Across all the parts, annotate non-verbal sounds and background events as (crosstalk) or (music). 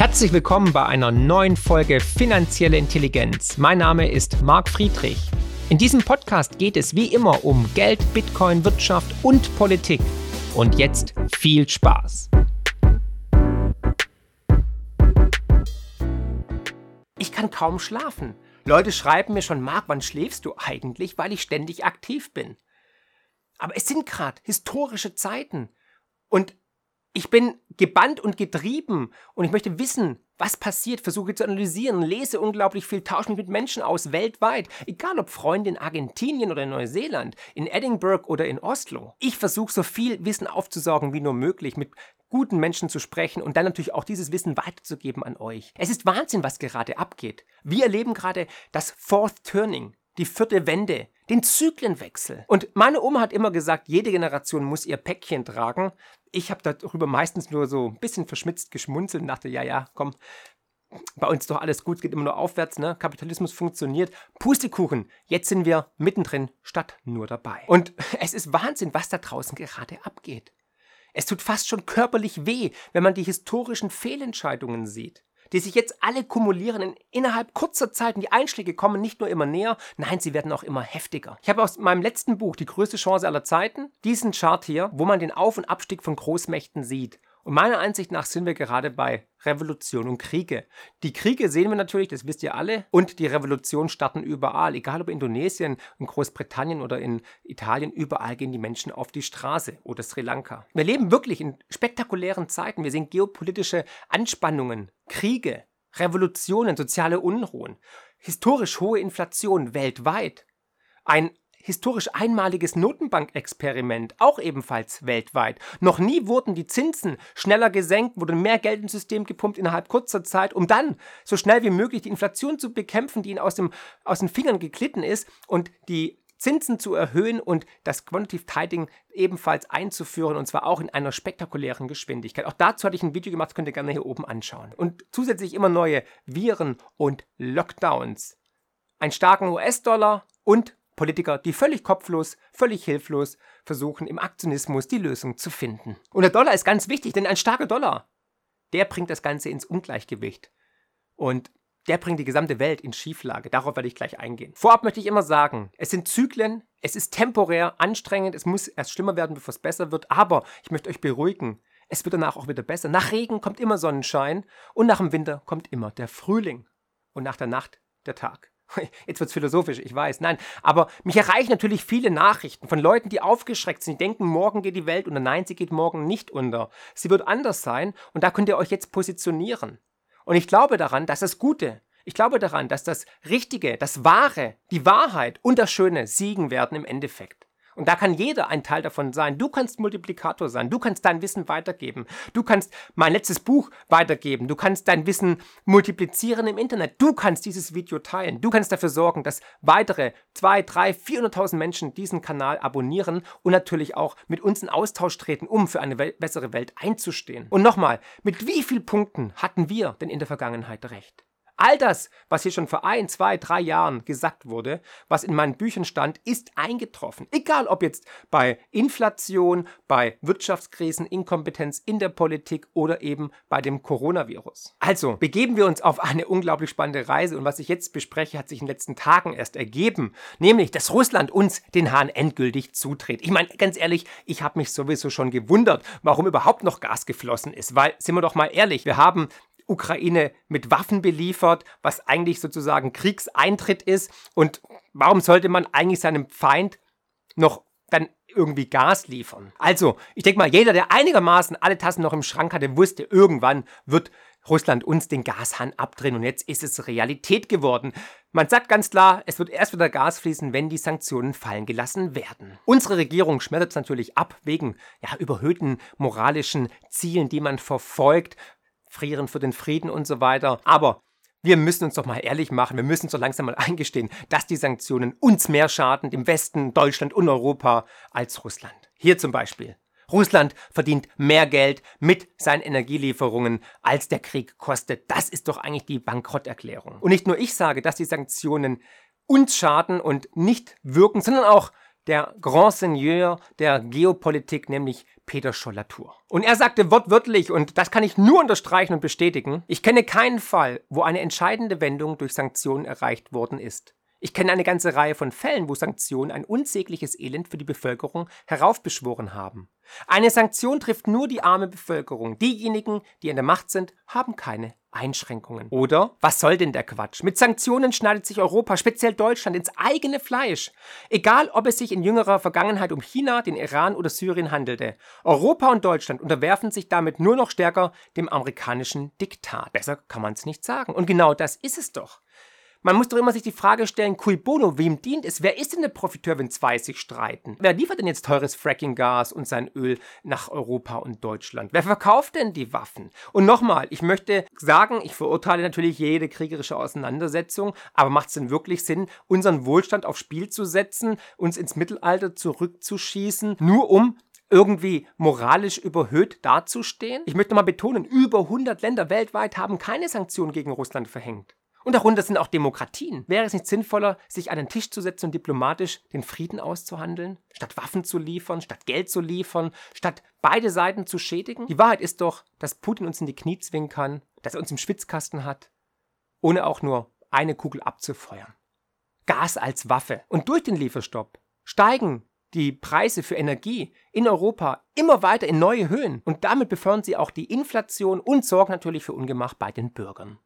Herzlich willkommen bei einer neuen Folge Finanzielle Intelligenz. Mein Name ist Marc Friedrich. In diesem Podcast geht es wie immer um Geld, Bitcoin, Wirtschaft und Politik. Und jetzt viel Spaß. Ich kann kaum schlafen. Leute schreiben mir schon, Marc, wann schläfst du eigentlich, weil ich ständig aktiv bin. Aber es sind gerade historische Zeiten. Und ich bin gebannt und getrieben und ich möchte wissen, was passiert, versuche zu analysieren, lese unglaublich viel, tausche mich mit Menschen aus weltweit, egal ob Freunde in Argentinien oder in Neuseeland, in Edinburgh oder in Oslo. Ich versuche so viel Wissen aufzusaugen wie nur möglich, mit guten Menschen zu sprechen und dann natürlich auch dieses Wissen weiterzugeben an euch. Es ist Wahnsinn, was gerade abgeht. Wir erleben gerade das Fourth Turning, die vierte Wende, den Zyklenwechsel. Und meine Oma hat immer gesagt, jede Generation muss ihr Päckchen tragen. Ich habe darüber meistens nur so ein bisschen verschmitzt geschmunzelt und dachte, ja, ja, komm, bei uns ist doch alles gut, geht immer nur aufwärts, ne? Kapitalismus funktioniert. Pustekuchen, jetzt sind wir mittendrin statt nur dabei. Und (laughs) es ist Wahnsinn, was da draußen gerade abgeht. Es tut fast schon körperlich weh, wenn man die historischen Fehlentscheidungen sieht die sich jetzt alle kumulieren in, innerhalb kurzer Zeit und die Einschläge kommen nicht nur immer näher, nein, sie werden auch immer heftiger. Ich habe aus meinem letzten Buch, Die größte Chance aller Zeiten, diesen Chart hier, wo man den Auf- und Abstieg von Großmächten sieht. Und meiner Ansicht nach sind wir gerade bei Revolution und Kriege. Die Kriege sehen wir natürlich, das wisst ihr alle, und die Revolution starten überall, egal ob in Indonesien, in Großbritannien oder in Italien, überall gehen die Menschen auf die Straße oder Sri Lanka. Wir leben wirklich in spektakulären Zeiten. Wir sehen geopolitische Anspannungen, Kriege, Revolutionen, soziale Unruhen, historisch hohe Inflation weltweit, ein historisch einmaliges Notenbankexperiment, auch ebenfalls weltweit. Noch nie wurden die Zinsen schneller gesenkt, wurde mehr Geld ins System gepumpt innerhalb kurzer Zeit, um dann so schnell wie möglich die Inflation zu bekämpfen, die ihnen aus, dem, aus den Fingern geglitten ist und die Zinsen zu erhöhen und das Quantitative Tightening ebenfalls einzuführen und zwar auch in einer spektakulären Geschwindigkeit. Auch dazu hatte ich ein Video gemacht, könnt ihr gerne hier oben anschauen. Und zusätzlich immer neue Viren und Lockdowns. Einen starken US-Dollar und Politiker, die völlig kopflos, völlig hilflos versuchen, im Aktionismus die Lösung zu finden. Und der Dollar ist ganz wichtig, denn ein starker Dollar, der bringt das Ganze ins Ungleichgewicht. Und der bringt die gesamte Welt in Schieflage. Darauf werde ich gleich eingehen. Vorab möchte ich immer sagen, es sind Zyklen, es ist temporär anstrengend, es muss erst schlimmer werden, bevor es besser wird, aber ich möchte euch beruhigen. Es wird danach auch wieder besser. Nach Regen kommt immer Sonnenschein und nach dem Winter kommt immer der Frühling und nach der Nacht der Tag. (laughs) Jetzt wird es philosophisch, ich weiß. Nein, aber mich erreichen natürlich viele Nachrichten von Leuten, die aufgeschreckt sind, die denken, morgen geht die Welt unter. Nein, sie geht morgen nicht unter. Sie wird anders sein und da könnt ihr euch jetzt positionieren. Und ich glaube daran, dass das Gute, ich glaube daran, dass das Richtige, das Wahre, die Wahrheit und das Schöne siegen werden im Endeffekt. Und da kann jeder ein Teil davon sein. Du kannst Multiplikator sein. Du kannst dein Wissen weitergeben. Du kannst mein letztes Buch weitergeben. Du kannst dein Wissen multiplizieren im Internet. Du kannst dieses Video teilen. Du kannst dafür sorgen, dass weitere 2, 3, 400.000 Menschen diesen Kanal abonnieren und natürlich auch mit uns in Austausch treten, um für eine bessere Welt einzustehen. Und nochmal, mit wie vielen Punkten hatten wir denn in der Vergangenheit recht? All das, was hier schon vor ein, zwei, drei Jahren gesagt wurde, was in meinen Büchern stand, ist eingetroffen. Egal ob jetzt bei Inflation, bei Wirtschaftskrisen, Inkompetenz in der Politik oder eben bei dem Coronavirus. Also begeben wir uns auf eine unglaublich spannende Reise und was ich jetzt bespreche, hat sich in den letzten Tagen erst ergeben, nämlich, dass Russland uns den Hahn endgültig zutritt. Ich meine, ganz ehrlich, ich habe mich sowieso schon gewundert, warum überhaupt noch Gas geflossen ist, weil, sind wir doch mal ehrlich, wir haben Ukraine mit Waffen beliefert, was eigentlich sozusagen Kriegseintritt ist. Und warum sollte man eigentlich seinem Feind noch dann irgendwie Gas liefern? Also, ich denke mal, jeder, der einigermaßen alle Tassen noch im Schrank hatte, wusste, irgendwann wird Russland uns den Gashahn abdrehen und jetzt ist es Realität geworden. Man sagt ganz klar, es wird erst wieder Gas fließen, wenn die Sanktionen fallen gelassen werden. Unsere Regierung schmettert es natürlich ab wegen ja, überhöhten moralischen Zielen, die man verfolgt frieren für den Frieden und so weiter. Aber wir müssen uns doch mal ehrlich machen, wir müssen so langsam mal eingestehen, dass die Sanktionen uns mehr schaden, dem Westen, Deutschland und Europa, als Russland. Hier zum Beispiel. Russland verdient mehr Geld mit seinen Energielieferungen, als der Krieg kostet. Das ist doch eigentlich die Bankrotterklärung. Und nicht nur ich sage, dass die Sanktionen uns schaden und nicht wirken, sondern auch der Grand Seigneur der Geopolitik, nämlich Peter Schollatur. Und er sagte wortwörtlich, und das kann ich nur unterstreichen und bestätigen, ich kenne keinen Fall, wo eine entscheidende Wendung durch Sanktionen erreicht worden ist. Ich kenne eine ganze Reihe von Fällen, wo Sanktionen ein unsägliches Elend für die Bevölkerung heraufbeschworen haben. Eine Sanktion trifft nur die arme Bevölkerung. Diejenigen, die an der Macht sind, haben keine Einschränkungen. Oder was soll denn der Quatsch? Mit Sanktionen schneidet sich Europa, speziell Deutschland, ins eigene Fleisch. Egal, ob es sich in jüngerer Vergangenheit um China, den Iran oder Syrien handelte. Europa und Deutschland unterwerfen sich damit nur noch stärker dem amerikanischen Diktat. Besser kann man es nicht sagen. Und genau das ist es doch. Man muss doch immer sich die Frage stellen, cui bono, wem dient es? Wer ist denn der Profiteur, wenn zwei sich streiten? Wer liefert denn jetzt teures Fracking-Gas und sein Öl nach Europa und Deutschland? Wer verkauft denn die Waffen? Und nochmal, ich möchte sagen, ich verurteile natürlich jede kriegerische Auseinandersetzung, aber macht es denn wirklich Sinn, unseren Wohlstand aufs Spiel zu setzen, uns ins Mittelalter zurückzuschießen, nur um irgendwie moralisch überhöht dazustehen? Ich möchte mal betonen, über 100 Länder weltweit haben keine Sanktionen gegen Russland verhängt. Und darunter sind auch Demokratien. Wäre es nicht sinnvoller, sich an den Tisch zu setzen und diplomatisch den Frieden auszuhandeln, statt Waffen zu liefern, statt Geld zu liefern, statt beide Seiten zu schädigen? Die Wahrheit ist doch, dass Putin uns in die Knie zwingen kann, dass er uns im Schwitzkasten hat, ohne auch nur eine Kugel abzufeuern. Gas als Waffe. Und durch den Lieferstopp steigen die Preise für Energie in Europa immer weiter in neue Höhen und damit befördern sie auch die Inflation und sorgen natürlich für Ungemach bei den Bürgern.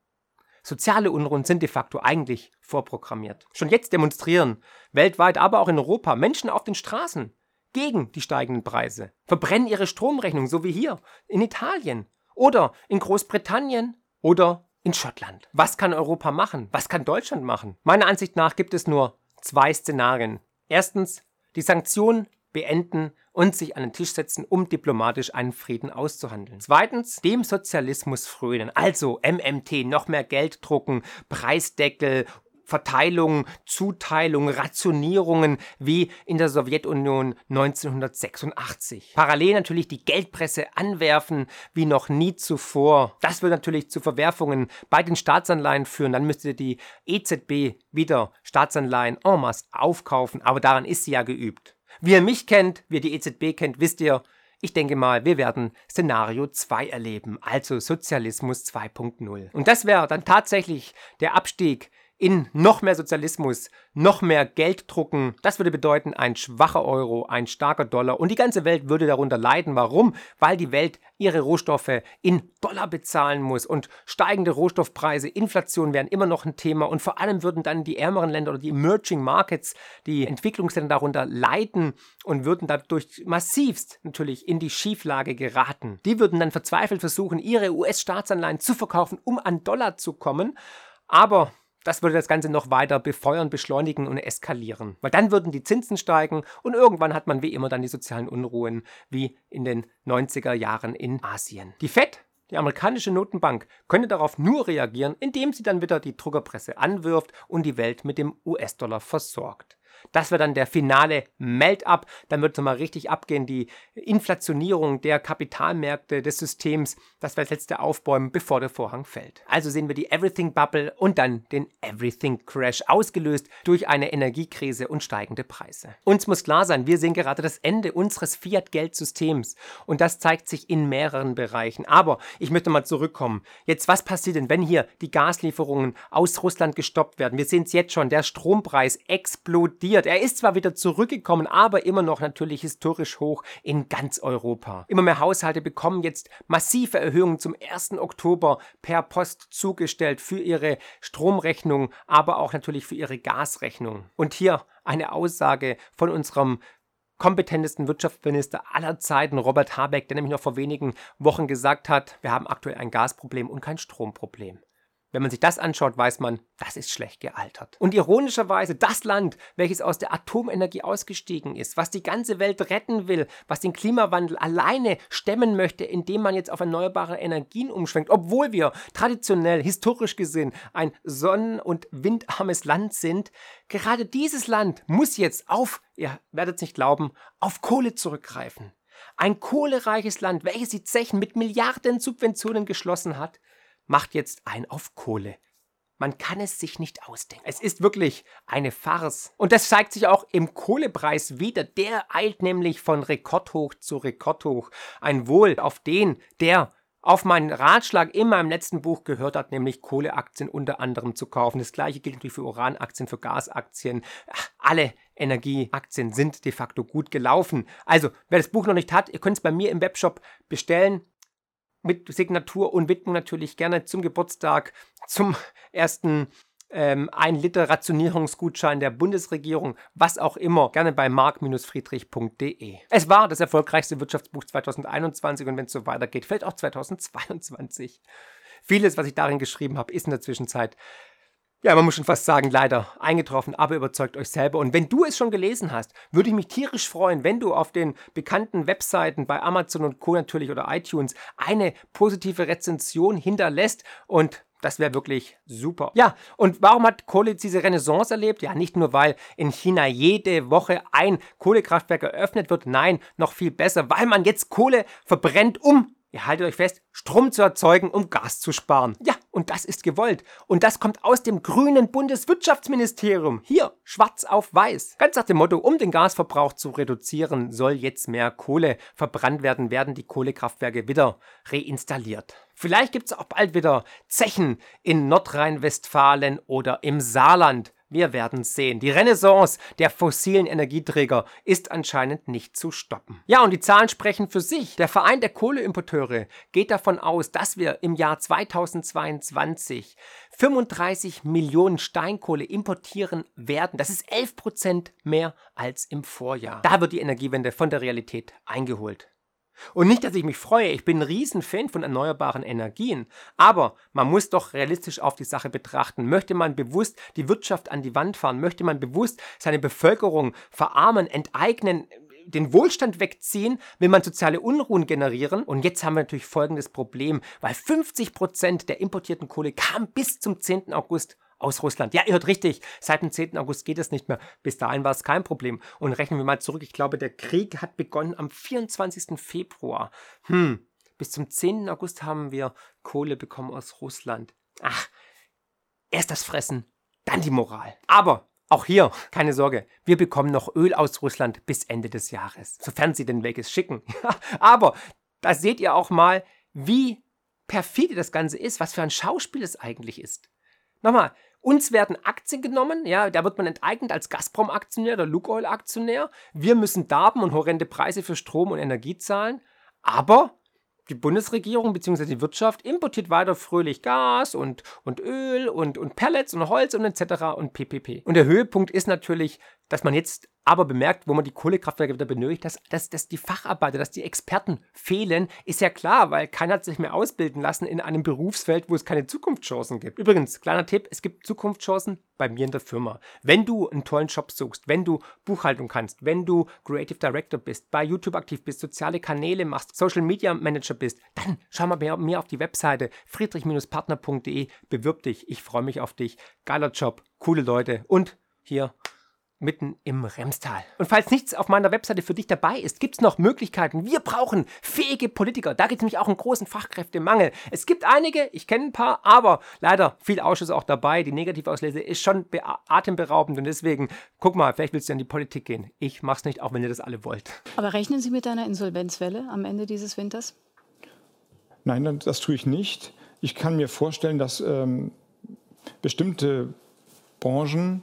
Soziale Unruhen sind de facto eigentlich vorprogrammiert. Schon jetzt demonstrieren weltweit, aber auch in Europa Menschen auf den Straßen gegen die steigenden Preise, verbrennen ihre Stromrechnung, so wie hier in Italien oder in Großbritannien oder in Schottland. Was kann Europa machen? Was kann Deutschland machen? Meiner Ansicht nach gibt es nur zwei Szenarien. Erstens, die Sanktionen beenden und sich an den Tisch setzen, um diplomatisch einen Frieden auszuhandeln. Zweitens, dem Sozialismus frönen. Also MMT, noch mehr Geld drucken, Preisdeckel, Verteilung, Zuteilung, Rationierungen wie in der Sowjetunion 1986. Parallel natürlich die Geldpresse anwerfen wie noch nie zuvor. Das würde natürlich zu Verwerfungen bei den Staatsanleihen führen. Dann müsste die EZB wieder Staatsanleihen en masse aufkaufen, aber daran ist sie ja geübt. Wie ihr mich kennt, wie ihr die EZB kennt, wisst ihr, ich denke mal, wir werden Szenario 2 erleben, also Sozialismus 2.0. Und das wäre dann tatsächlich der Abstieg in noch mehr Sozialismus, noch mehr Geld drucken. Das würde bedeuten, ein schwacher Euro, ein starker Dollar und die ganze Welt würde darunter leiden. Warum? Weil die Welt ihre Rohstoffe in Dollar bezahlen muss und steigende Rohstoffpreise, Inflation wären immer noch ein Thema und vor allem würden dann die ärmeren Länder oder die Emerging Markets, die Entwicklungsländer darunter leiden und würden dadurch massivst natürlich in die Schieflage geraten. Die würden dann verzweifelt versuchen, ihre US-Staatsanleihen zu verkaufen, um an Dollar zu kommen. Aber das würde das Ganze noch weiter befeuern, beschleunigen und eskalieren. Weil dann würden die Zinsen steigen und irgendwann hat man wie immer dann die sozialen Unruhen wie in den 90er Jahren in Asien. Die FED, die amerikanische Notenbank, könnte darauf nur reagieren, indem sie dann wieder die Druckerpresse anwirft und die Welt mit dem US-Dollar versorgt. Das wäre dann der finale Melt-up. Dann wird es mal richtig abgehen. Die Inflationierung der Kapitalmärkte des Systems, das wäre das letzte Aufbäumen, bevor der Vorhang fällt. Also sehen wir die Everything Bubble und dann den Everything Crash, ausgelöst durch eine Energiekrise und steigende Preise. Uns muss klar sein, wir sehen gerade das Ende unseres Fiat-Geldsystems und das zeigt sich in mehreren Bereichen. Aber ich möchte mal zurückkommen. Jetzt, was passiert denn, wenn hier die Gaslieferungen aus Russland gestoppt werden? Wir sehen es jetzt schon, der Strompreis explodiert explodiert. Er ist zwar wieder zurückgekommen, aber immer noch natürlich historisch hoch in ganz Europa. Immer mehr Haushalte bekommen jetzt massive Erhöhungen zum 1. Oktober per Post zugestellt für ihre Stromrechnung, aber auch natürlich für ihre Gasrechnung. Und hier eine Aussage von unserem kompetentesten Wirtschaftsminister aller Zeiten, Robert Habeck, der nämlich noch vor wenigen Wochen gesagt hat, wir haben aktuell ein Gasproblem und kein Stromproblem. Wenn man sich das anschaut, weiß man, das ist schlecht gealtert. Und ironischerweise das Land, welches aus der Atomenergie ausgestiegen ist, was die ganze Welt retten will, was den Klimawandel alleine stemmen möchte, indem man jetzt auf erneuerbare Energien umschwenkt, obwohl wir traditionell, historisch gesehen, ein sonnen- und windarmes Land sind, gerade dieses Land muss jetzt auf, ihr werdet es nicht glauben, auf Kohle zurückgreifen. Ein kohlereiches Land, welches die Zechen mit Milliarden Subventionen geschlossen hat, macht jetzt ein auf Kohle. Man kann es sich nicht ausdenken. Es ist wirklich eine Farce. Und das zeigt sich auch im Kohlepreis wieder. Der eilt nämlich von Rekordhoch zu Rekordhoch. Ein Wohl auf den, der auf meinen Ratschlag in meinem letzten Buch gehört hat, nämlich Kohleaktien unter anderem zu kaufen. Das gleiche gilt natürlich für Uranaktien, für Gasaktien. Alle Energieaktien sind de facto gut gelaufen. Also, wer das Buch noch nicht hat, ihr könnt es bei mir im Webshop bestellen mit Signatur und Widmung natürlich gerne zum Geburtstag, zum ersten ähm, 1 Liter Rationierungsgutschein der Bundesregierung, was auch immer, gerne bei mark-friedrich.de. Es war das erfolgreichste Wirtschaftsbuch 2021 und wenn es so weitergeht, vielleicht auch 2022. Vieles, was ich darin geschrieben habe, ist in der Zwischenzeit ja, man muss schon fast sagen, leider eingetroffen, aber überzeugt euch selber. Und wenn du es schon gelesen hast, würde ich mich tierisch freuen, wenn du auf den bekannten Webseiten bei Amazon und Co. natürlich oder iTunes eine positive Rezension hinterlässt und das wäre wirklich super. Ja, und warum hat Kohle diese Renaissance erlebt? Ja, nicht nur, weil in China jede Woche ein Kohlekraftwerk eröffnet wird. Nein, noch viel besser, weil man jetzt Kohle verbrennt, um ihr haltet euch fest, Strom zu erzeugen, um Gas zu sparen. Ja, und das ist gewollt. Und das kommt aus dem grünen Bundeswirtschaftsministerium. Hier, schwarz auf weiß. Ganz nach dem Motto, um den Gasverbrauch zu reduzieren, soll jetzt mehr Kohle verbrannt werden, werden die Kohlekraftwerke wieder reinstalliert. Vielleicht gibt es auch bald wieder Zechen in Nordrhein-Westfalen oder im Saarland. Wir werden sehen. Die Renaissance der fossilen Energieträger ist anscheinend nicht zu stoppen. Ja, und die Zahlen sprechen für sich. Der Verein der Kohleimporteure geht davon aus, dass wir im Jahr 2022 35 Millionen Steinkohle importieren werden. Das ist 11 Prozent mehr als im Vorjahr. Da wird die Energiewende von der Realität eingeholt. Und nicht, dass ich mich freue, ich bin ein Riesenfan von erneuerbaren Energien, aber man muss doch realistisch auf die Sache betrachten. Möchte man bewusst die Wirtschaft an die Wand fahren, möchte man bewusst seine Bevölkerung verarmen, enteignen, den Wohlstand wegziehen, will man soziale Unruhen generieren. Und jetzt haben wir natürlich folgendes Problem, weil 50 Prozent der importierten Kohle kam bis zum 10. August aus Russland. Ja, ihr hört richtig, seit dem 10. August geht es nicht mehr. Bis dahin war es kein Problem. Und rechnen wir mal zurück, ich glaube, der Krieg hat begonnen am 24. Februar. Hm, bis zum 10. August haben wir Kohle bekommen aus Russland. Ach, erst das Fressen, dann die Moral. Aber auch hier, keine Sorge, wir bekommen noch Öl aus Russland bis Ende des Jahres, sofern sie denn welches schicken. (laughs) Aber da seht ihr auch mal, wie perfide das Ganze ist, was für ein Schauspiel es eigentlich ist. Nochmal, uns werden Aktien genommen, ja, da wird man enteignet als Gazprom-Aktionär oder Lukoil-Aktionär. Wir müssen Darben und horrende Preise für Strom und Energie zahlen. Aber die Bundesregierung bzw. die Wirtschaft importiert weiter fröhlich Gas und, und Öl und, und Pellets und Holz und etc. und PPP. Und der Höhepunkt ist natürlich, dass man jetzt aber bemerkt, wo man die Kohlekraftwerke wieder benötigt, dass, dass, dass die Facharbeiter, dass die Experten fehlen, ist ja klar, weil keiner hat sich mehr ausbilden lassen in einem Berufsfeld, wo es keine Zukunftschancen gibt. Übrigens, kleiner Tipp, es gibt Zukunftschancen bei mir in der Firma. Wenn du einen tollen Job suchst, wenn du Buchhaltung kannst, wenn du Creative Director bist, bei YouTube aktiv bist, soziale Kanäle machst, Social Media Manager bist, dann schau mal mehr, mehr auf die Webseite friedrich-partner.de, bewirb dich, ich freue mich auf dich. Geiler Job, coole Leute und hier mitten im Remstal. Und falls nichts auf meiner Webseite für dich dabei ist, gibt es noch Möglichkeiten. Wir brauchen fähige Politiker. Da gibt es nämlich auch einen großen Fachkräftemangel. Es gibt einige, ich kenne ein paar, aber leider viel Ausschuss auch dabei. Die Negativauslese ist schon atemberaubend und deswegen, guck mal, vielleicht willst du in die Politik gehen. Ich mach's nicht, auch wenn ihr das alle wollt. Aber rechnen Sie mit einer Insolvenzwelle am Ende dieses Winters? Nein, das tue ich nicht. Ich kann mir vorstellen, dass ähm, bestimmte Branchen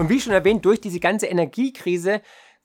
Und wie schon erwähnt, durch diese ganze Energiekrise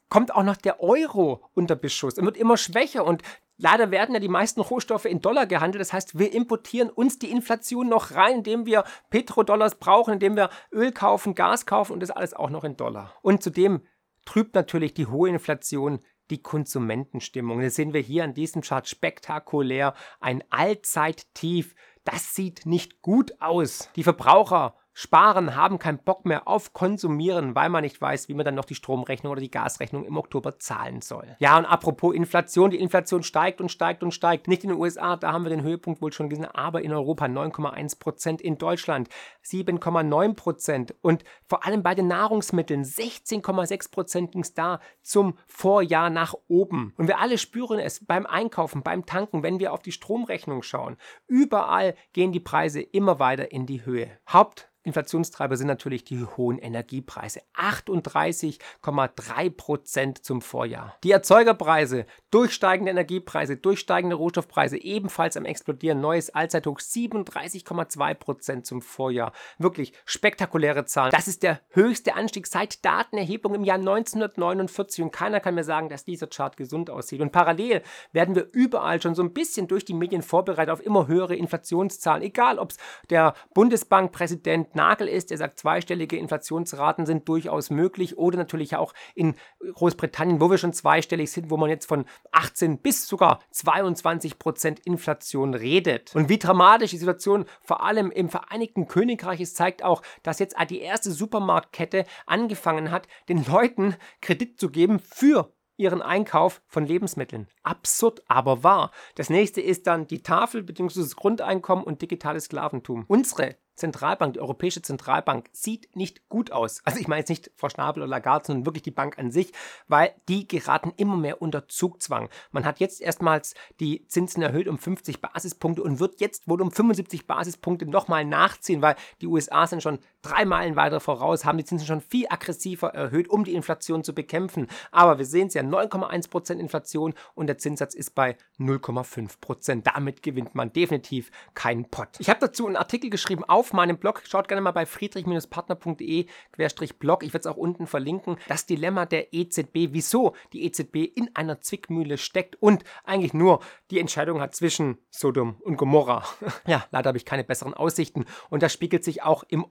kommt auch noch der Euro unter Beschuss und wird immer schwächer. Und leider werden ja die meisten Rohstoffe in Dollar gehandelt. Das heißt, wir importieren uns die Inflation noch rein, indem wir Petrodollars brauchen, indem wir Öl kaufen, Gas kaufen und das alles auch noch in Dollar. Und zudem trübt natürlich die hohe Inflation die Konsumentenstimmung. Das sehen wir hier an diesem Chart spektakulär. Ein Allzeittief Das sieht nicht gut aus. Die Verbraucher sparen, haben keinen Bock mehr auf Konsumieren, weil man nicht weiß, wie man dann noch die Stromrechnung oder die Gasrechnung im Oktober zahlen soll. Ja, und apropos Inflation, die Inflation steigt und steigt und steigt. Nicht in den USA, da haben wir den Höhepunkt wohl schon gesehen, aber in Europa 9,1 Prozent, in Deutschland 7,9 Prozent und vor allem bei den Nahrungsmitteln 16,6 Prozent ging es da zum Vorjahr nach oben. Und wir alle spüren es beim Einkaufen, beim Tanken, wenn wir auf die Stromrechnung schauen. Überall gehen die Preise immer weiter in die Höhe. Haupt Inflationstreiber sind natürlich die hohen Energiepreise. 38,3 Prozent zum Vorjahr. Die Erzeugerpreise, durchsteigende Energiepreise, durchsteigende Rohstoffpreise ebenfalls am explodieren. Neues Allzeithoch 37,2 Prozent zum Vorjahr. Wirklich spektakuläre Zahlen. Das ist der höchste Anstieg seit Datenerhebung im Jahr 1949 und keiner kann mir sagen, dass dieser Chart gesund aussieht. Und parallel werden wir überall schon so ein bisschen durch die Medien vorbereitet auf immer höhere Inflationszahlen. Egal, ob es der Bundesbankpräsident Nagel ist, der sagt, zweistellige Inflationsraten sind durchaus möglich oder natürlich auch in Großbritannien, wo wir schon zweistellig sind, wo man jetzt von 18 bis sogar 22 Prozent Inflation redet. Und wie dramatisch die Situation vor allem im Vereinigten Königreich ist, zeigt auch, dass jetzt die erste Supermarktkette angefangen hat, den Leuten Kredit zu geben für ihren Einkauf von Lebensmitteln. Absurd, aber wahr. Das nächste ist dann die Tafel bzw. das Grundeinkommen und digitales Sklaventum. Unsere Zentralbank, die Europäische Zentralbank, sieht nicht gut aus. Also ich meine jetzt nicht Frau Schnabel oder Lagarde, sondern wirklich die Bank an sich, weil die geraten immer mehr unter Zugzwang. Man hat jetzt erstmals die Zinsen erhöht um 50 Basispunkte und wird jetzt wohl um 75 Basispunkte nochmal nachziehen, weil die USA sind schon drei Meilen weiter voraus, haben die Zinsen schon viel aggressiver erhöht, um die Inflation zu bekämpfen. Aber wir sehen es ja, 9,1% Inflation und der Zinssatz ist bei 0,5%. Damit gewinnt man definitiv keinen Pott. Ich habe dazu einen Artikel geschrieben auf meinem Blog. Schaut gerne mal bei friedrich-partner.de-blog. Ich werde es auch unten verlinken. Das Dilemma der EZB, wieso die EZB in einer Zwickmühle steckt und eigentlich nur die Entscheidung hat zwischen Sodom und Gomorra. (laughs) ja, leider habe ich keine besseren Aussichten. Und das spiegelt sich auch im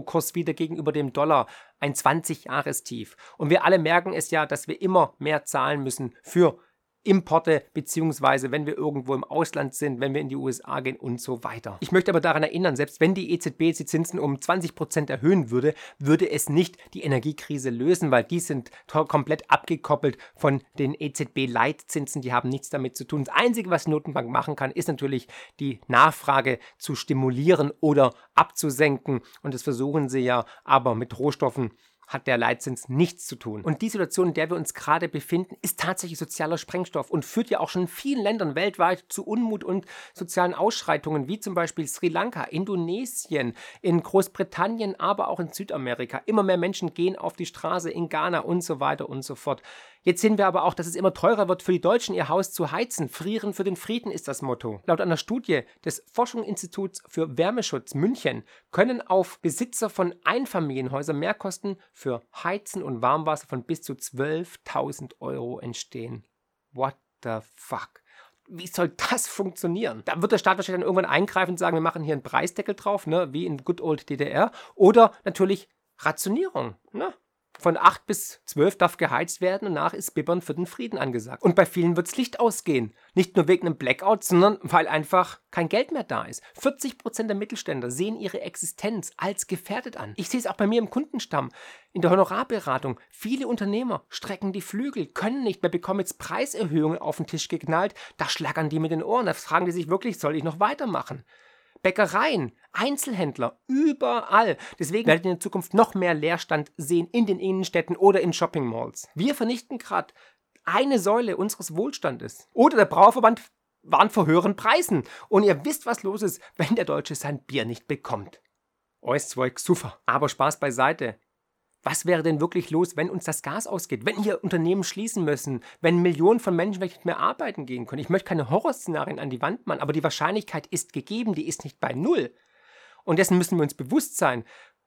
Euro-Kurs wieder gegenüber dem Dollar. Ein 20-Jahres-Tief. Und wir alle merken es ja, dass wir immer mehr zahlen müssen für Importe, beziehungsweise wenn wir irgendwo im Ausland sind, wenn wir in die USA gehen und so weiter. Ich möchte aber daran erinnern, selbst wenn die EZB die Zinsen um 20 Prozent erhöhen würde, würde es nicht die Energiekrise lösen, weil die sind komplett abgekoppelt von den EZB-Leitzinsen, die haben nichts damit zu tun. Das Einzige, was die Notenbank machen kann, ist natürlich die Nachfrage zu stimulieren oder abzusenken und das versuchen sie ja aber mit Rohstoffen hat der Leitzins nichts zu tun. Und die Situation, in der wir uns gerade befinden, ist tatsächlich sozialer Sprengstoff und führt ja auch schon in vielen Ländern weltweit zu Unmut und sozialen Ausschreitungen, wie zum Beispiel Sri Lanka, Indonesien, in Großbritannien, aber auch in Südamerika. Immer mehr Menschen gehen auf die Straße in Ghana und so weiter und so fort. Jetzt sehen wir aber auch, dass es immer teurer wird für die Deutschen, ihr Haus zu heizen. Frieren für den Frieden ist das Motto. Laut einer Studie des Forschungsinstituts für Wärmeschutz München können auf Besitzer von Einfamilienhäusern Mehrkosten für Heizen und Warmwasser von bis zu 12.000 Euro entstehen. What the fuck? wie soll das funktionieren? Da wird der Staat wahrscheinlich dann irgendwann eingreifen und sagen, wir machen hier einen Preisdeckel drauf, ne, wie in Good Old DDR. Oder natürlich Rationierung. Ne? Von 8 bis 12 darf geheizt werden und nach ist Bibbern für den Frieden angesagt. Und bei vielen wird das Licht ausgehen. Nicht nur wegen einem Blackout, sondern weil einfach kein Geld mehr da ist. 40% der Mittelständler sehen ihre Existenz als gefährdet an. Ich sehe es auch bei mir im Kundenstamm. In der Honorarberatung. Viele Unternehmer strecken die Flügel, können nicht mehr, bekommen jetzt Preiserhöhungen auf den Tisch geknallt. Da schlagern die mit den Ohren. Da fragen die sich wirklich, soll ich noch weitermachen? Bäckereien, Einzelhändler, überall. Deswegen werdet ihr in Zukunft noch mehr Leerstand sehen in den Innenstädten oder in Shopping Malls. Wir vernichten gerade eine Säule unseres Wohlstandes. Oder der Brauverband warnt vor höheren Preisen. Und ihr wisst, was los ist, wenn der Deutsche sein Bier nicht bekommt. Ois zwei super. Aber Spaß beiseite. Was wäre denn wirklich los, wenn uns das Gas ausgeht? Wenn hier Unternehmen schließen müssen? Wenn Millionen von Menschen nicht mehr arbeiten gehen können? Ich möchte keine Horrorszenarien an die Wand machen, aber die Wahrscheinlichkeit ist gegeben, die ist nicht bei Null. Und dessen müssen wir uns bewusst sein.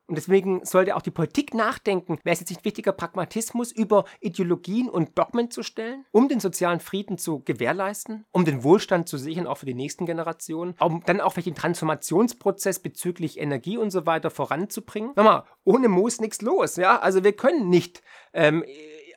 Und deswegen sollte auch die Politik nachdenken, wäre es jetzt nicht wichtiger, Pragmatismus über Ideologien und Dogmen zu stellen, um den sozialen Frieden zu gewährleisten, um den Wohlstand zu sichern, auch für die nächsten Generationen, um dann auch den Transformationsprozess bezüglich Energie und so weiter voranzubringen. Nochmal, ohne Moos nichts los, ja? Also wir können nicht ähm,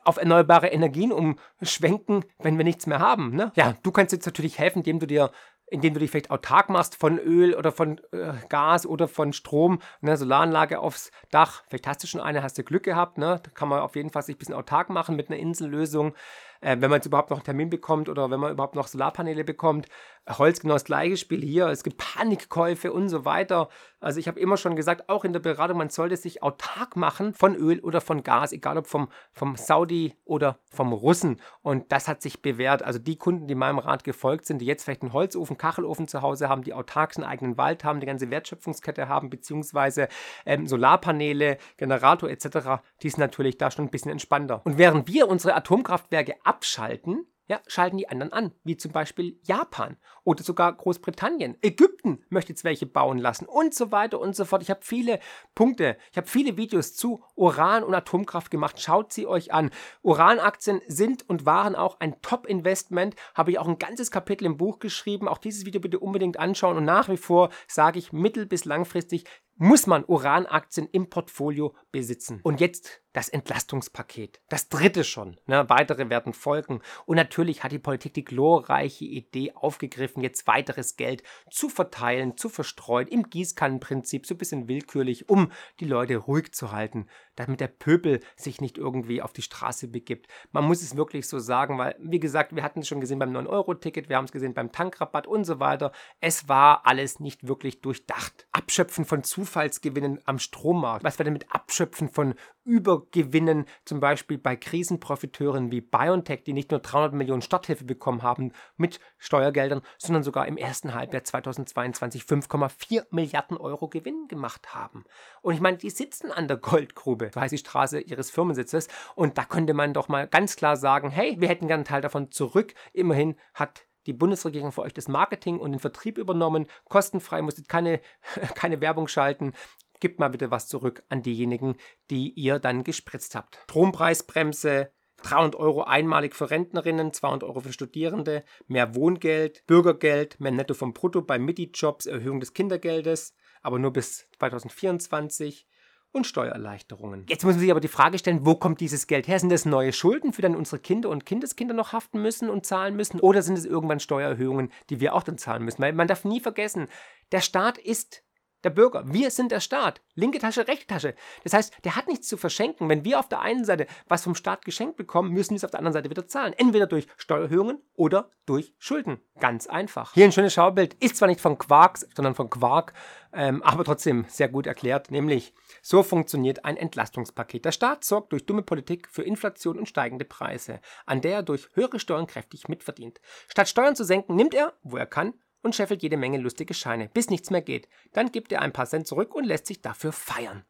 auf erneuerbare Energien umschwenken, wenn wir nichts mehr haben. Ne? Ja, du kannst jetzt natürlich helfen, indem du dir indem du dich vielleicht autark machst von Öl oder von äh, Gas oder von Strom, ne, Solaranlage aufs Dach. Vielleicht hast du schon eine, hast du Glück gehabt, ne? Da kann man auf jeden Fall sich ein bisschen autark machen mit einer Insellösung äh, wenn man jetzt überhaupt noch einen Termin bekommt oder wenn man überhaupt noch Solarpaneele bekommt. Holz genau das gleiche Spiel hier. Es gibt Panikkäufe und so weiter. Also ich habe immer schon gesagt, auch in der Beratung, man sollte sich autark machen von Öl oder von Gas, egal ob vom, vom Saudi oder vom Russen. Und das hat sich bewährt. Also die Kunden, die meinem Rat gefolgt sind, die jetzt vielleicht einen Holzofen, Kachelofen zu Hause haben, die autark einen eigenen Wald haben, die ganze Wertschöpfungskette haben, beziehungsweise ähm, Solarpaneele, Generator etc., die ist natürlich da schon ein bisschen entspannter. Und während wir unsere Atomkraftwerke abschalten, ja, schalten die anderen an, wie zum Beispiel Japan oder sogar Großbritannien. Ägypten möchte jetzt welche bauen lassen und so weiter und so fort. Ich habe viele Punkte, ich habe viele Videos zu Uran und Atomkraft gemacht. Schaut sie euch an. Uranaktien sind und waren auch ein Top-Investment. Habe ich auch ein ganzes Kapitel im Buch geschrieben. Auch dieses Video bitte unbedingt anschauen. Und nach wie vor sage ich mittel- bis langfristig muss man Uranaktien im Portfolio besitzen. Und jetzt das Entlastungspaket. Das dritte schon. Ne? Weitere werden folgen. Und natürlich hat die Politik die glorreiche Idee aufgegriffen, jetzt weiteres Geld zu verteilen, zu verstreuen, im Gießkannenprinzip, so ein bisschen willkürlich, um die Leute ruhig zu halten, damit der Pöbel sich nicht irgendwie auf die Straße begibt. Man muss es wirklich so sagen, weil, wie gesagt, wir hatten es schon gesehen beim 9-Euro-Ticket, wir haben es gesehen beim Tankrabatt und so weiter. Es war alles nicht wirklich durchdacht. Abschöpfen von Zufallsgewinnen am Strommarkt. Was wir denn mit Abschöpfen von Übergewinnen, zum Beispiel bei Krisenprofiteuren wie BioNTech, die nicht nur 300 Millionen Starthilfe bekommen haben mit Steuergeldern, sondern sogar im ersten Halbjahr 2022 5,4 Milliarden Euro Gewinn gemacht haben. Und ich meine, die sitzen an der Goldgrube, so heißt die Straße ihres Firmensitzes, und da könnte man doch mal ganz klar sagen, hey, wir hätten gerne einen Teil davon zurück. Immerhin hat die Bundesregierung für euch das Marketing und den Vertrieb übernommen, kostenfrei, musstet keine, (laughs) keine Werbung schalten gebt mal bitte was zurück an diejenigen, die ihr dann gespritzt habt. Strompreisbremse, 300 Euro einmalig für Rentnerinnen, 200 Euro für Studierende, mehr Wohngeld, Bürgergeld, mehr Netto vom Brutto bei Midi-Jobs, Erhöhung des Kindergeldes, aber nur bis 2024 und Steuererleichterungen. Jetzt muss man sich aber die Frage stellen, wo kommt dieses Geld her? Sind das neue Schulden, für dann unsere Kinder und Kindeskinder noch haften müssen und zahlen müssen? Oder sind es irgendwann Steuererhöhungen, die wir auch dann zahlen müssen? Weil man darf nie vergessen, der Staat ist der Bürger. Wir sind der Staat. Linke Tasche, rechte Tasche. Das heißt, der hat nichts zu verschenken. Wenn wir auf der einen Seite was vom Staat geschenkt bekommen, müssen wir es auf der anderen Seite wieder zahlen. Entweder durch Steuererhöhungen oder durch Schulden. Ganz einfach. Hier ein schönes Schaubild. Ist zwar nicht von Quarks, sondern von Quark, ähm, aber trotzdem sehr gut erklärt. Nämlich, so funktioniert ein Entlastungspaket. Der Staat sorgt durch dumme Politik für Inflation und steigende Preise, an der er durch höhere Steuern kräftig mitverdient. Statt Steuern zu senken, nimmt er, wo er kann, und scheffelt jede Menge lustige Scheine, bis nichts mehr geht. Dann gibt er ein paar Cent zurück und lässt sich dafür feiern.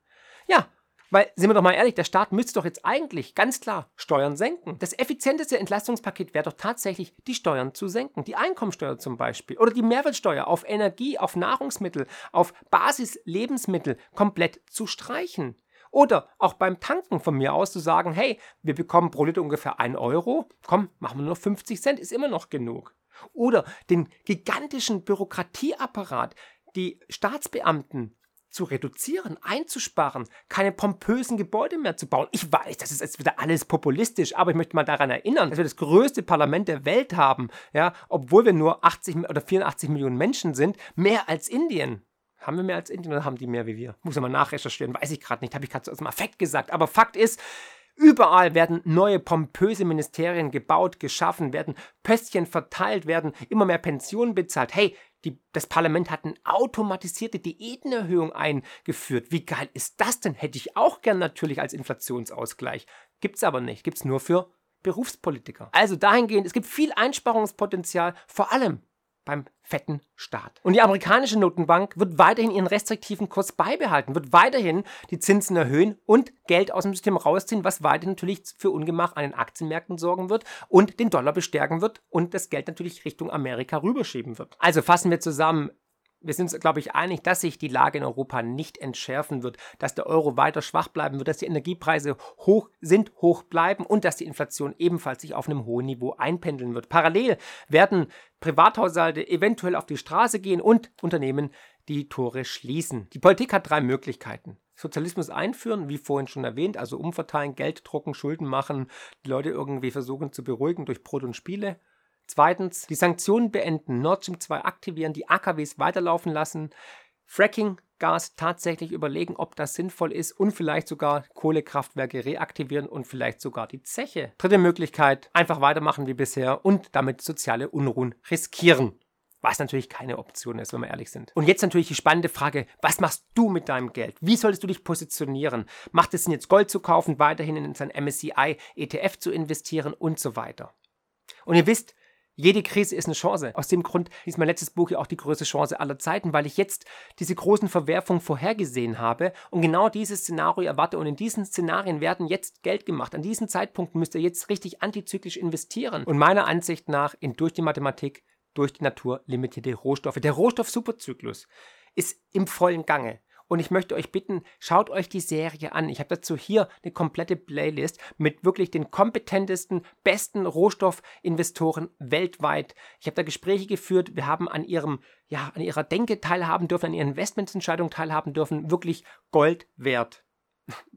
Ja, weil, sind wir doch mal ehrlich, der Staat müsste doch jetzt eigentlich ganz klar Steuern senken. Das effizienteste Entlastungspaket wäre doch tatsächlich, die Steuern zu senken. Die Einkommensteuer zum Beispiel oder die Mehrwertsteuer auf Energie, auf Nahrungsmittel, auf Basislebensmittel komplett zu streichen. Oder auch beim Tanken von mir aus zu sagen, hey, wir bekommen pro Liter ungefähr 1 Euro, komm, machen wir nur 50 Cent, ist immer noch genug. Oder den gigantischen Bürokratieapparat, die Staatsbeamten zu reduzieren, einzusparen, keine pompösen Gebäude mehr zu bauen. Ich weiß, das ist jetzt wieder alles populistisch, aber ich möchte mal daran erinnern, dass wir das größte Parlament der Welt haben, ja, obwohl wir nur 80 oder 84 Millionen Menschen sind, mehr als Indien. Haben wir mehr als Indien oder haben die mehr wie wir? Muss ich mal nachrecherchieren, weiß ich gerade nicht, habe ich gerade so aus dem Affekt gesagt. Aber Fakt ist, Überall werden neue pompöse Ministerien gebaut, geschaffen, werden Pöstchen verteilt, werden immer mehr Pensionen bezahlt. Hey, die, das Parlament hat eine automatisierte Diätenerhöhung eingeführt. Wie geil ist das denn? Hätte ich auch gern natürlich als Inflationsausgleich. Gibt's aber nicht. Gibt's nur für Berufspolitiker. Also dahingehend, es gibt viel Einsparungspotenzial, vor allem beim fetten Staat. Und die amerikanische Notenbank wird weiterhin ihren restriktiven Kurs beibehalten, wird weiterhin die Zinsen erhöhen und Geld aus dem System rausziehen, was weiterhin natürlich für Ungemach an den Aktienmärkten sorgen wird und den Dollar bestärken wird und das Geld natürlich Richtung Amerika rüberschieben wird. Also fassen wir zusammen, wir sind uns, glaube ich, einig, dass sich die Lage in Europa nicht entschärfen wird, dass der Euro weiter schwach bleiben wird, dass die Energiepreise hoch sind, hoch bleiben und dass die Inflation ebenfalls sich auf einem hohen Niveau einpendeln wird. Parallel werden Privathaushalte eventuell auf die Straße gehen und Unternehmen die Tore schließen. Die Politik hat drei Möglichkeiten. Sozialismus einführen, wie vorhin schon erwähnt, also umverteilen, Geld drucken, Schulden machen, die Leute irgendwie versuchen zu beruhigen durch Brot und Spiele. Zweitens, die Sanktionen beenden, Nord Stream 2 aktivieren, die AKWs weiterlaufen lassen, Fracking Gas tatsächlich überlegen, ob das sinnvoll ist und vielleicht sogar Kohlekraftwerke reaktivieren und vielleicht sogar die Zeche. Dritte Möglichkeit, einfach weitermachen wie bisher und damit soziale Unruhen riskieren. Was natürlich keine Option ist, wenn wir ehrlich sind. Und jetzt natürlich die spannende Frage, was machst du mit deinem Geld? Wie solltest du dich positionieren? Macht es Sinn, jetzt Gold zu kaufen, weiterhin in sein MSCI ETF zu investieren und so weiter? Und ihr wisst, jede Krise ist eine Chance. Aus dem Grund ist mein letztes Buch ja auch die größte Chance aller Zeiten, weil ich jetzt diese großen Verwerfungen vorhergesehen habe und genau dieses Szenario erwarte. Und in diesen Szenarien werden jetzt Geld gemacht. An diesen Zeitpunkten müsst ihr jetzt richtig antizyklisch investieren. Und meiner Ansicht nach in durch die Mathematik, durch die Natur limitierte Rohstoffe. Der Rohstoff-Superzyklus ist im vollen Gange. Und ich möchte euch bitten, schaut euch die Serie an. Ich habe dazu hier eine komplette Playlist mit wirklich den kompetentesten, besten Rohstoffinvestoren weltweit. Ich habe da Gespräche geführt. Wir haben an ihrem, ja, an ihrer Denke teilhaben dürfen, an ihren Investmentsentscheidungen teilhaben dürfen. Wirklich Gold wert.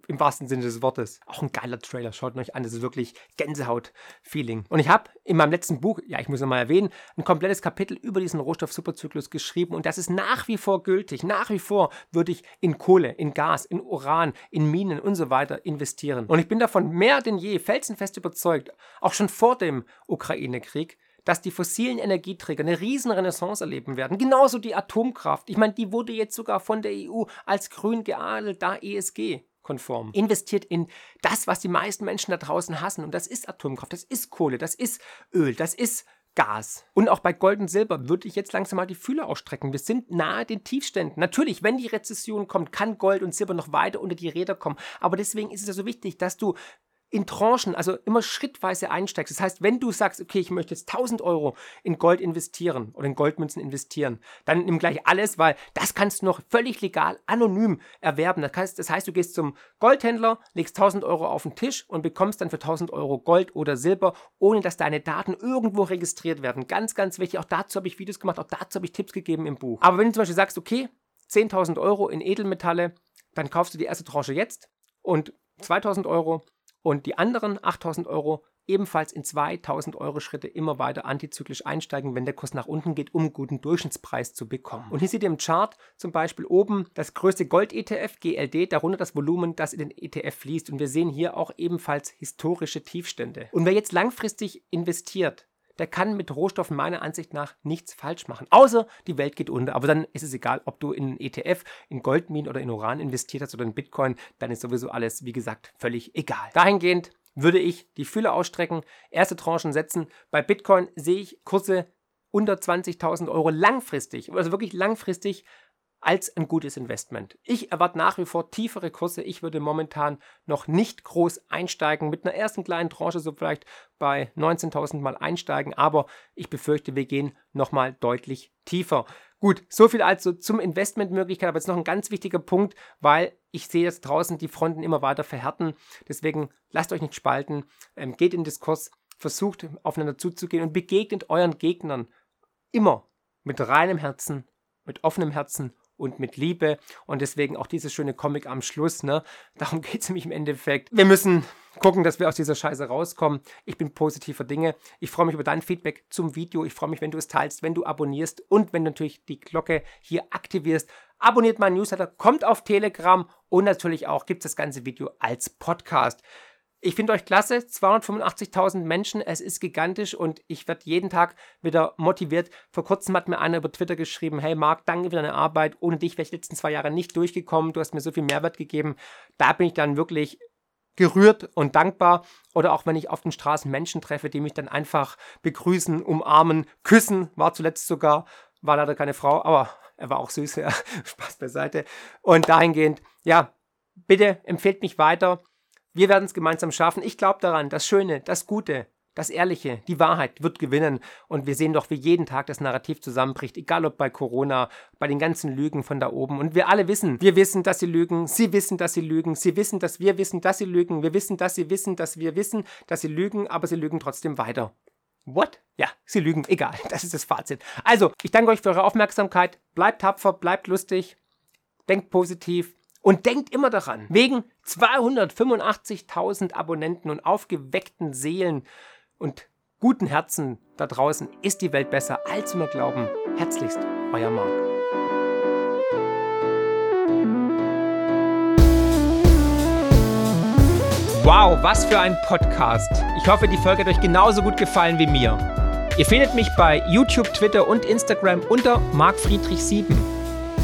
Im wahrsten Sinne des Wortes. Auch ein geiler Trailer. Schaut euch an. Das ist wirklich Gänsehaut-Feeling. Und ich habe in meinem letzten Buch, ja, ich muss nochmal erwähnen, ein komplettes Kapitel über diesen Rohstoff-Superzyklus geschrieben. Und das ist nach wie vor gültig. Nach wie vor würde ich in Kohle, in Gas, in Uran, in Minen und so weiter investieren. Und ich bin davon mehr denn je felsenfest überzeugt, auch schon vor dem Ukraine-Krieg, dass die fossilen Energieträger eine riesen Renaissance erleben werden. Genauso die Atomkraft. Ich meine, die wurde jetzt sogar von der EU als grün geadelt, da ESG konform. Investiert in das, was die meisten Menschen da draußen hassen. Und das ist Atomkraft, das ist Kohle, das ist Öl, das ist Gas. Und auch bei Gold und Silber würde ich jetzt langsam mal die Fühler ausstrecken. Wir sind nahe den Tiefständen. Natürlich, wenn die Rezession kommt, kann Gold und Silber noch weiter unter die Räder kommen. Aber deswegen ist es ja so wichtig, dass du in Tranchen, also immer schrittweise einsteigst. Das heißt, wenn du sagst, okay, ich möchte jetzt 1000 Euro in Gold investieren oder in Goldmünzen investieren, dann nimm gleich alles, weil das kannst du noch völlig legal, anonym erwerben. Das heißt, das heißt du gehst zum Goldhändler, legst 1000 Euro auf den Tisch und bekommst dann für 1000 Euro Gold oder Silber, ohne dass deine Daten irgendwo registriert werden. Ganz, ganz wichtig. Auch dazu habe ich Videos gemacht, auch dazu habe ich Tipps gegeben im Buch. Aber wenn du zum Beispiel sagst, okay, 10.000 Euro in Edelmetalle, dann kaufst du die erste Tranche jetzt und 2000 Euro und die anderen 8000 Euro ebenfalls in 2000 Euro Schritte immer weiter antizyklisch einsteigen, wenn der Kurs nach unten geht, um einen guten Durchschnittspreis zu bekommen. Und hier seht ihr im Chart zum Beispiel oben das größte Gold-ETF, GLD, darunter das Volumen, das in den ETF fließt. Und wir sehen hier auch ebenfalls historische Tiefstände. Und wer jetzt langfristig investiert, der kann mit Rohstoffen meiner Ansicht nach nichts falsch machen. Außer die Welt geht unter. Aber dann ist es egal, ob du in einen ETF, in Goldminen oder in Uran investiert hast oder in Bitcoin. Dann ist sowieso alles, wie gesagt, völlig egal. Dahingehend würde ich die Fülle ausstrecken, erste Tranchen setzen. Bei Bitcoin sehe ich Kurse unter 20.000 Euro langfristig, also wirklich langfristig als ein gutes Investment. Ich erwarte nach wie vor tiefere Kurse. Ich würde momentan noch nicht groß einsteigen. Mit einer ersten kleinen Tranche so vielleicht bei 19.000 mal einsteigen. Aber ich befürchte, wir gehen nochmal deutlich tiefer. Gut, so viel also zum Investmentmöglichkeit. Aber jetzt noch ein ganz wichtiger Punkt, weil ich sehe jetzt draußen die Fronten immer weiter verhärten. Deswegen lasst euch nicht spalten. Ähm, geht in Diskurs, versucht aufeinander zuzugehen und begegnet euren Gegnern immer mit reinem Herzen, mit offenem Herzen und mit Liebe. Und deswegen auch dieses schöne Comic am Schluss. Ne? Darum (laughs) geht es nämlich im Endeffekt. Wir müssen gucken, dass wir aus dieser Scheiße rauskommen. Ich bin positiver Dinge. Ich freue mich über dein Feedback zum Video. Ich freue mich, wenn du es teilst, wenn du abonnierst und wenn du natürlich die Glocke hier aktivierst. Abonniert meinen Newsletter, kommt auf Telegram und natürlich auch gibt es das ganze Video als Podcast. Ich finde euch klasse, 285.000 Menschen, es ist gigantisch und ich werde jeden Tag wieder motiviert. Vor kurzem hat mir einer über Twitter geschrieben, hey Marc, danke für deine Arbeit, ohne dich wäre ich die letzten zwei Jahre nicht durchgekommen, du hast mir so viel Mehrwert gegeben. Da bin ich dann wirklich gerührt und dankbar. Oder auch wenn ich auf den Straßen Menschen treffe, die mich dann einfach begrüßen, umarmen, küssen, war zuletzt sogar, war leider keine Frau, aber er war auch süß, (laughs) ja, Spaß beiseite. Und dahingehend, ja, bitte empfehlt mich weiter wir werden es gemeinsam schaffen. Ich glaube daran, das Schöne, das Gute, das Ehrliche, die Wahrheit wird gewinnen. Und wir sehen doch, wie jeden Tag das Narrativ zusammenbricht, egal ob bei Corona, bei den ganzen Lügen von da oben. Und wir alle wissen, wir wissen, dass sie lügen, sie wissen, dass sie lügen, sie wissen, dass wir wissen, dass sie lügen, wir wissen, dass sie wissen, dass wir wissen, dass sie lügen, aber sie lügen trotzdem weiter. What? Ja, sie lügen, egal. (laughs) Das ist das Fazit. Also, ich danke euch für eure Aufmerksamkeit. Bleibt tapfer, bleibt lustig, denkt positiv und denkt immer daran, wegen 285.000 Abonnenten und aufgeweckten Seelen und guten Herzen da draußen ist die Welt besser, als wir glauben. Herzlichst, euer Marc. Wow, was für ein Podcast. Ich hoffe, die Folge hat euch genauso gut gefallen wie mir. Ihr findet mich bei YouTube, Twitter und Instagram unter markfriedrich7.